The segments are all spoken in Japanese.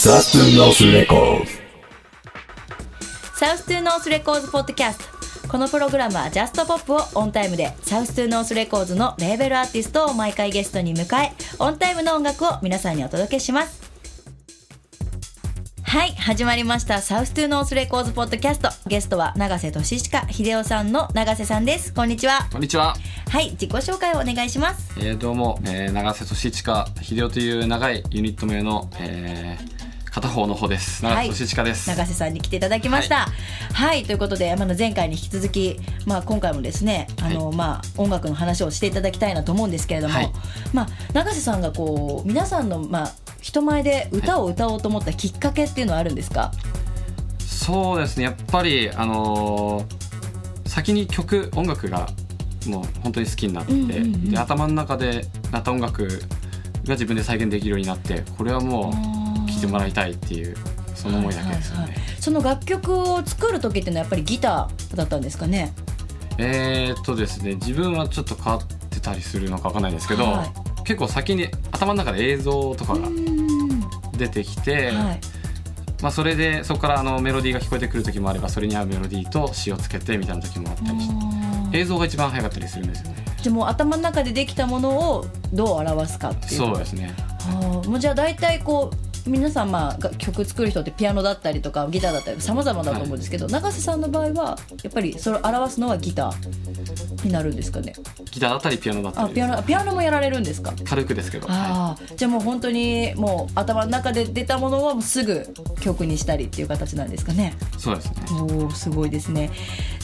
South to North Records。 South to North Records Podcast。このプログラムはジャストポップをオンタイムで South to North Records のレーベルアーティストを毎回ゲストに迎えオンタイムの音楽を皆さんにお届けします。はい始まりました。 South to North Records Podcast。ゲストは永瀬俊親秀夫さんの永瀬さんです。こんにちは。こんにちは。はい自己紹介をお願いします。えー、どうも、えー、長瀬俊親秀夫という長いユニット名の、えー、片方の方です。長瀬俊親です。永瀬さんに来ていただきました。はい、ということで、まあ、前回に引き続き、まあ、今回もですね、あの、はいまあ、音楽の話をしていただきたいなと思うんですけれども。はいまあ、永瀬さんがこう、皆さんの、まあ、人前で歌を歌おうと思ったきっかけっていうのはあるんですか？そうですね。やっぱりあのー先に曲音楽がもう本当に好きになって、うんうんうんで頭の中でなった音楽が自分で再現できるようになって、これはもう聴いてもらいたいっていうその思いだけですよね。はいはいはいその楽曲を作る時っていうのはやっぱりギターだったんですかね？えーっとですね、自分はちょっと変わってたりするのかわかんないんですけど、はい結構先に頭の中で映像とかがうん出てきて。はい。まあ、それでそこからあのメロディーが聞こえてくる時もあればそれに合うメロディーと詞をつけてみたいな時もあったりして映像が一番早かったりするんですよねじゃあもう頭の中でできたものをどう表すかっていうそうですねああもうじゃあ大体こう皆さんまあが曲作る人ってピアノだったりとかギターだったりさまざまだと思うんですけど、永瀬さんの場合はやっぱりそれを表すのはギターになるんですかね？ギターだったりピアノだったりあピアノピアノもやられるんですか？軽くですけど、はああじゃあもう本当にもう頭の中で出たものをもうすぐ曲にしたりっていう形なんですかね？い、そうですね。おおすごいですね。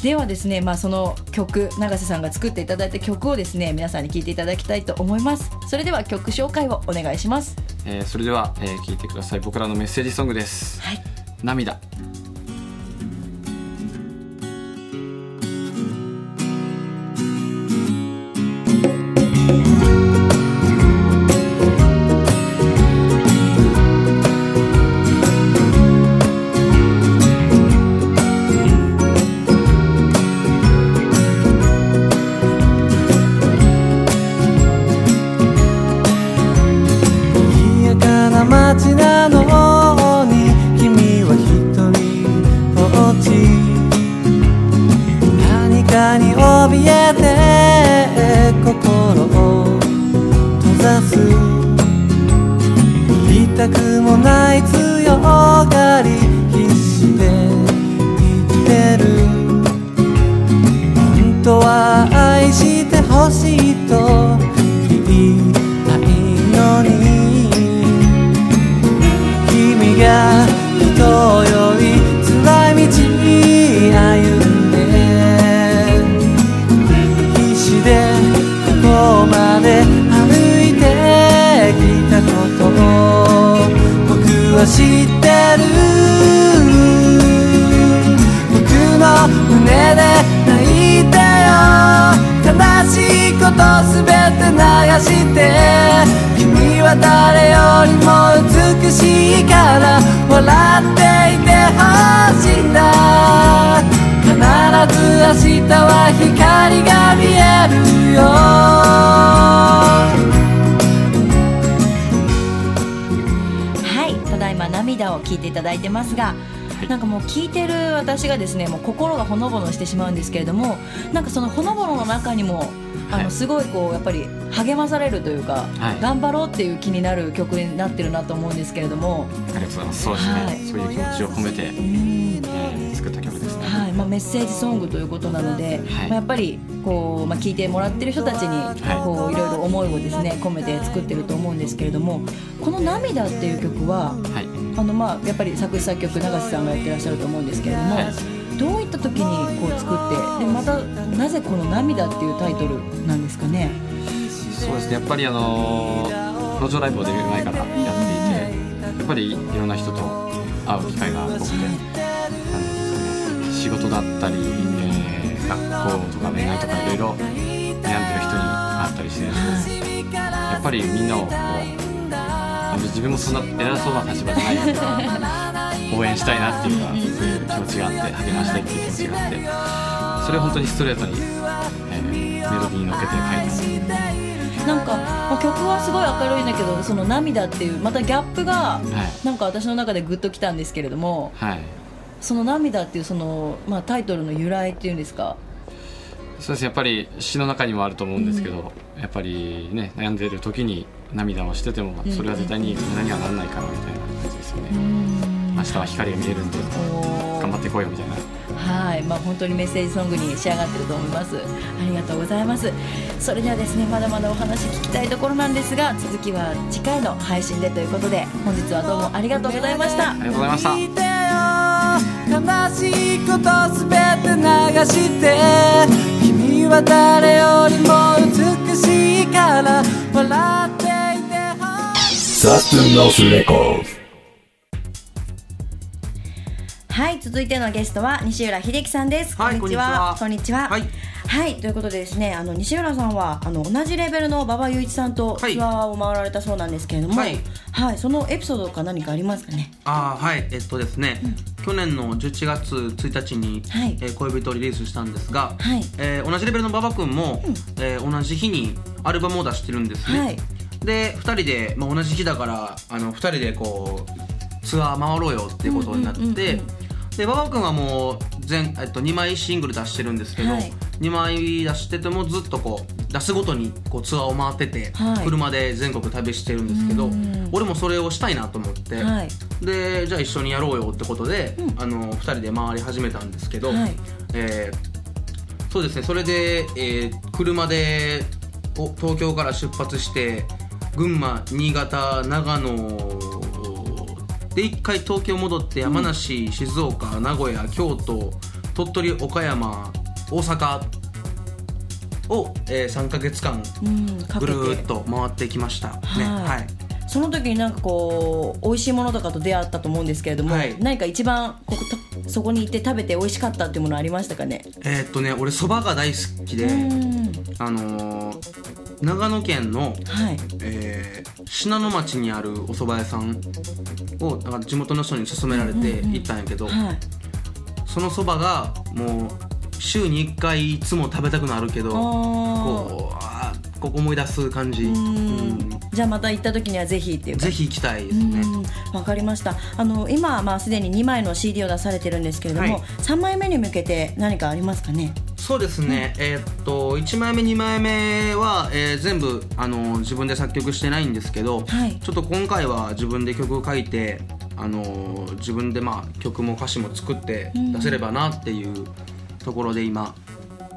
ではですねまあその曲永瀬さんが作っていただいた曲をですね皆さんに聴いていただきたいと思います。それでは曲紹介をお願いしますえーそれでは、えー聞いてください。僕らのメッセージソングです。はい。涙ち何かに怯えて心を閉ざす。痛くもないだいてますが、なんかもう聞いてる私がですね、もう心がほのぼのしてしまうんですけれども、なんかそのほのぼのの中にも。あのはいすごいこうやっぱり励まされるというか、はい。頑張ろうっていう気になる曲になってるなと思うんですけれども、ありがとうございます。そうですね、はい。そういう気持ちを込めて、うん。えー作った曲ですね、はいまあ、メッセージソングということなので、まあ、やっぱりこう、まあ、聞いてもらってる人たちにこういろいろ思いをですね込めて作ってると思うんですけれどもこの「涙」っていう曲ははい。あの、まあ、やっぱり作詞作曲永瀬さんがやってらっしゃると思うんですけれども、はい。どういった時にこう作ってでまたなぜこの「涙」っていうタイトルなんですかね？そうですね。やっぱりあのー路上ライブをデビュー前からやっていてやっぱりいろんな人と会う機会が多くてなんですかね。仕事だったり、えー学校とか恋愛とかいろいろ悩んでる人に会ったりしてやっぱりみんなをこう自分もそんな偉そうな立場じゃないですけど応援したいなっていうかそういう気持ちがあって励ましたいっていう気持ちがあってそれを本当にストレートに、えーメロディーに乗っけて書いたなんか、まあ、曲はすごい明るいんだけどその涙っていうまたギャップがはい。なんか私の中でグッときたんですけれどもはい。その涙っていうその、まあ、タイトルの由来っていうんですかそうですねやっぱり詩の中にもあると思うんですけど、やっぱりね悩んでる時に涙をしててもそれは絶対に無駄にはならないからみたいな感じですよね、明日は光が見えるんで頑張っていこうよみたいな。はい、まあ、本当にメッセージソングに仕上がってると思います。ありがとうございます。それではですねまだまだお話聞きたいところなんですが続きは次回の配信でということで本日はどうもありがとうございました。ありがとうございました。悲しいことすべて流して君は誰よりも美しいから笑っていてほしい。Saturnos Records. はい続いてのゲストは西浦秀樹さんです、はいこんにちは。こんにちは。は。い。はいということでですねあの西浦さんはあの同じレベルの馬場雄一さんとツはい。アーを回られたそうなんですけれども、はい。はい、そのエピソードか何かありますかね？あーはいえっとですね、去年の11月1日に、はい。えー恋人をリリースしたんですが、はい。えー同じレベルの馬場君も、えー同じ日にアルバムを出してるんですね、はい。で2人で、まあ、同じ日だからあの2人でこうツアー回ろうよっていうことになって、うんうんうんうんで馬場君はもう全、えっと、2枚シングル出してるんですけど、はい。2枚出しててもずっとこう出すごとにこうツアーを回ってて、はい。車で全国旅してるんですけどうん。俺もそれをしたいなと思って、はい。でじゃあ一緒にやろうよってことで、あの2人で回り始めたんですけど、はい。えーそうですねそれで、えー車でお東京から出発して群馬新潟長野で一回東京戻って山梨、静岡名古屋京都鳥取岡山大阪を、えー、3か月間ぐるーっと回ってきました。ねはい。はい。その時になんかこう美味しいものとかと出会ったと思うんですけれども、はい。何か一番こことそこに行って食べて美味しかったっていうものありましたかね？えーっとね俺そばが大好きで、うん。あのー長野県の、はい。えー信濃町にあるお蕎麦屋さんをなんか地元の人に勧められて行ったんやけど、はい。そのそばがもう週に1回いつも食べたくなるけどあこうあーここ思い出す感じ、ーううん。んじゃあまた行った時にはぜひっていうか。ぜひ行きたいですね。うん。わかりました。あの今まあすでに2枚の CD を出されてるんですけれども、はい。3枚目に向けて何かありますかね？そうですね、えーっと1枚目2枚目は、えー全部あの自分で作曲してないんですけど、はい。ちょっと今回は自分で曲を書いてあの自分でまあ曲も歌詞も作って出せればなっていうところで今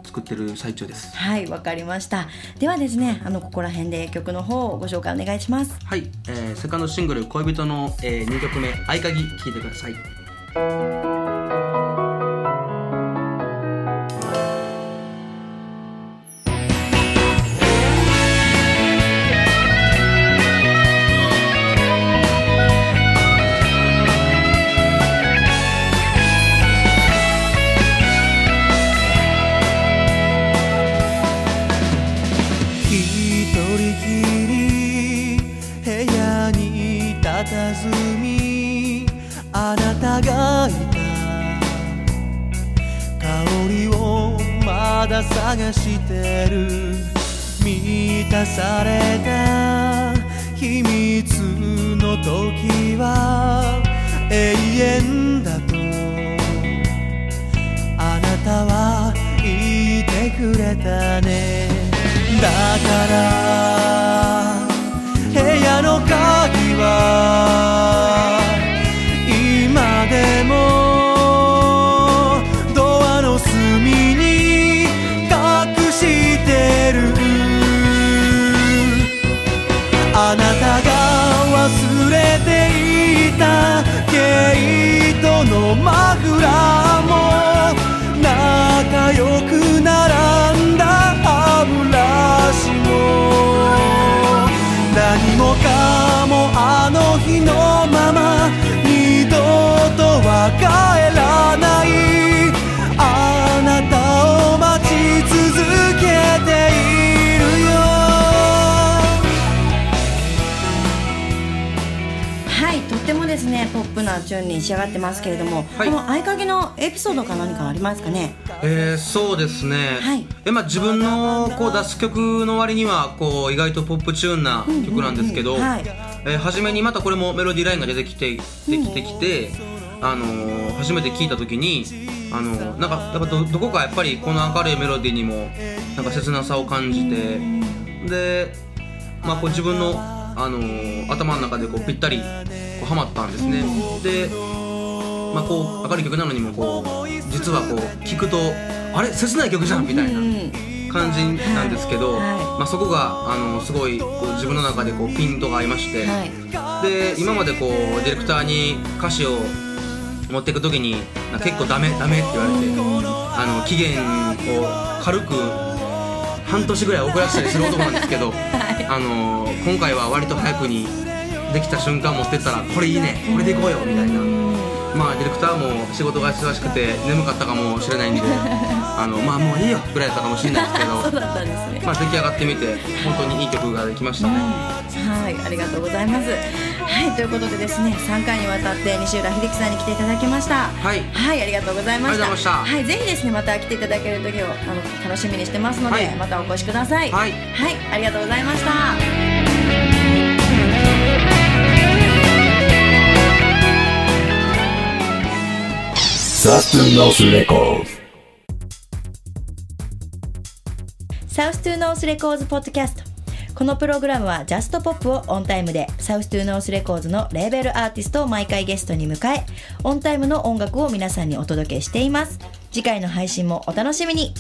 作ってる最中です。はいわかりました。ではですねあのここら辺で曲の方をご紹介お願いします。はい、えーセカンドシングル「恋人の」え2曲目「合鍵」聴いてください一人きり部屋に佇みあなたがいた。香りをまだ探してる。満たされた秘密の時は永遠だと。あなたは言ってくれたね。から。部屋のなチューンに仕上がってますけれども、はい。この合鍵のエピソードか何かありますかね？えー、そうですね、はい。えまあ、自分のこう出す曲の割にはこう意外とポップチューンな曲なんですけど、うん。うんうんはい。えー初めにまたこれもメロディーラインが出てきてできてきて、あのー初めて聴いた時に、あのーなんかやっぱどどこかやっぱりこの明るいメロディーにもなんか切なさを感じてで、まあ、こう自分の、あのー頭の中でこうぴったりこうはまったんですね。でまあ、こう明るい曲なのにもこう実はこう聴くとあれ？切ない曲じゃん？みたいなうん感じなんですけど、はい。まあ、そこがあのすごいこう自分の中でこうピントが合いまして、はい。で今までこうディレクターに歌詞を持っていく時に結構ダメダメって言われてあの期限を軽く半年ぐらい遅らせたりする男なんですけど、あの今回は割と早くにできた瞬間持ってったらこれいいねこれでいこうよみたいな。まあディレクターも仕事が忙しくて眠かったかもしれないんで あのまあもういいよぐらいだったかもしれないですけど そうだったんですねまあ出来上がってみて本当にいい曲ができましたね、はい、ありがとうございます。はい、ということでですね、3回にわたって西浦秀樹さんに来ていただきました。はいはい、ありがとうございました。ありがとうございましたはい、ぜひですね、また来ていただける時をあの楽しみにしてますので、はいまたお越しください。はいはい、ありがとうございました。South to North Records。 South to North Records Podcast。このプログラムはジャストポップをオンタイムで South to North Records のレーベルアーティストを毎回ゲストに迎えオンタイムの音楽を皆さんにお届けしています。次回の配信もお楽しみに。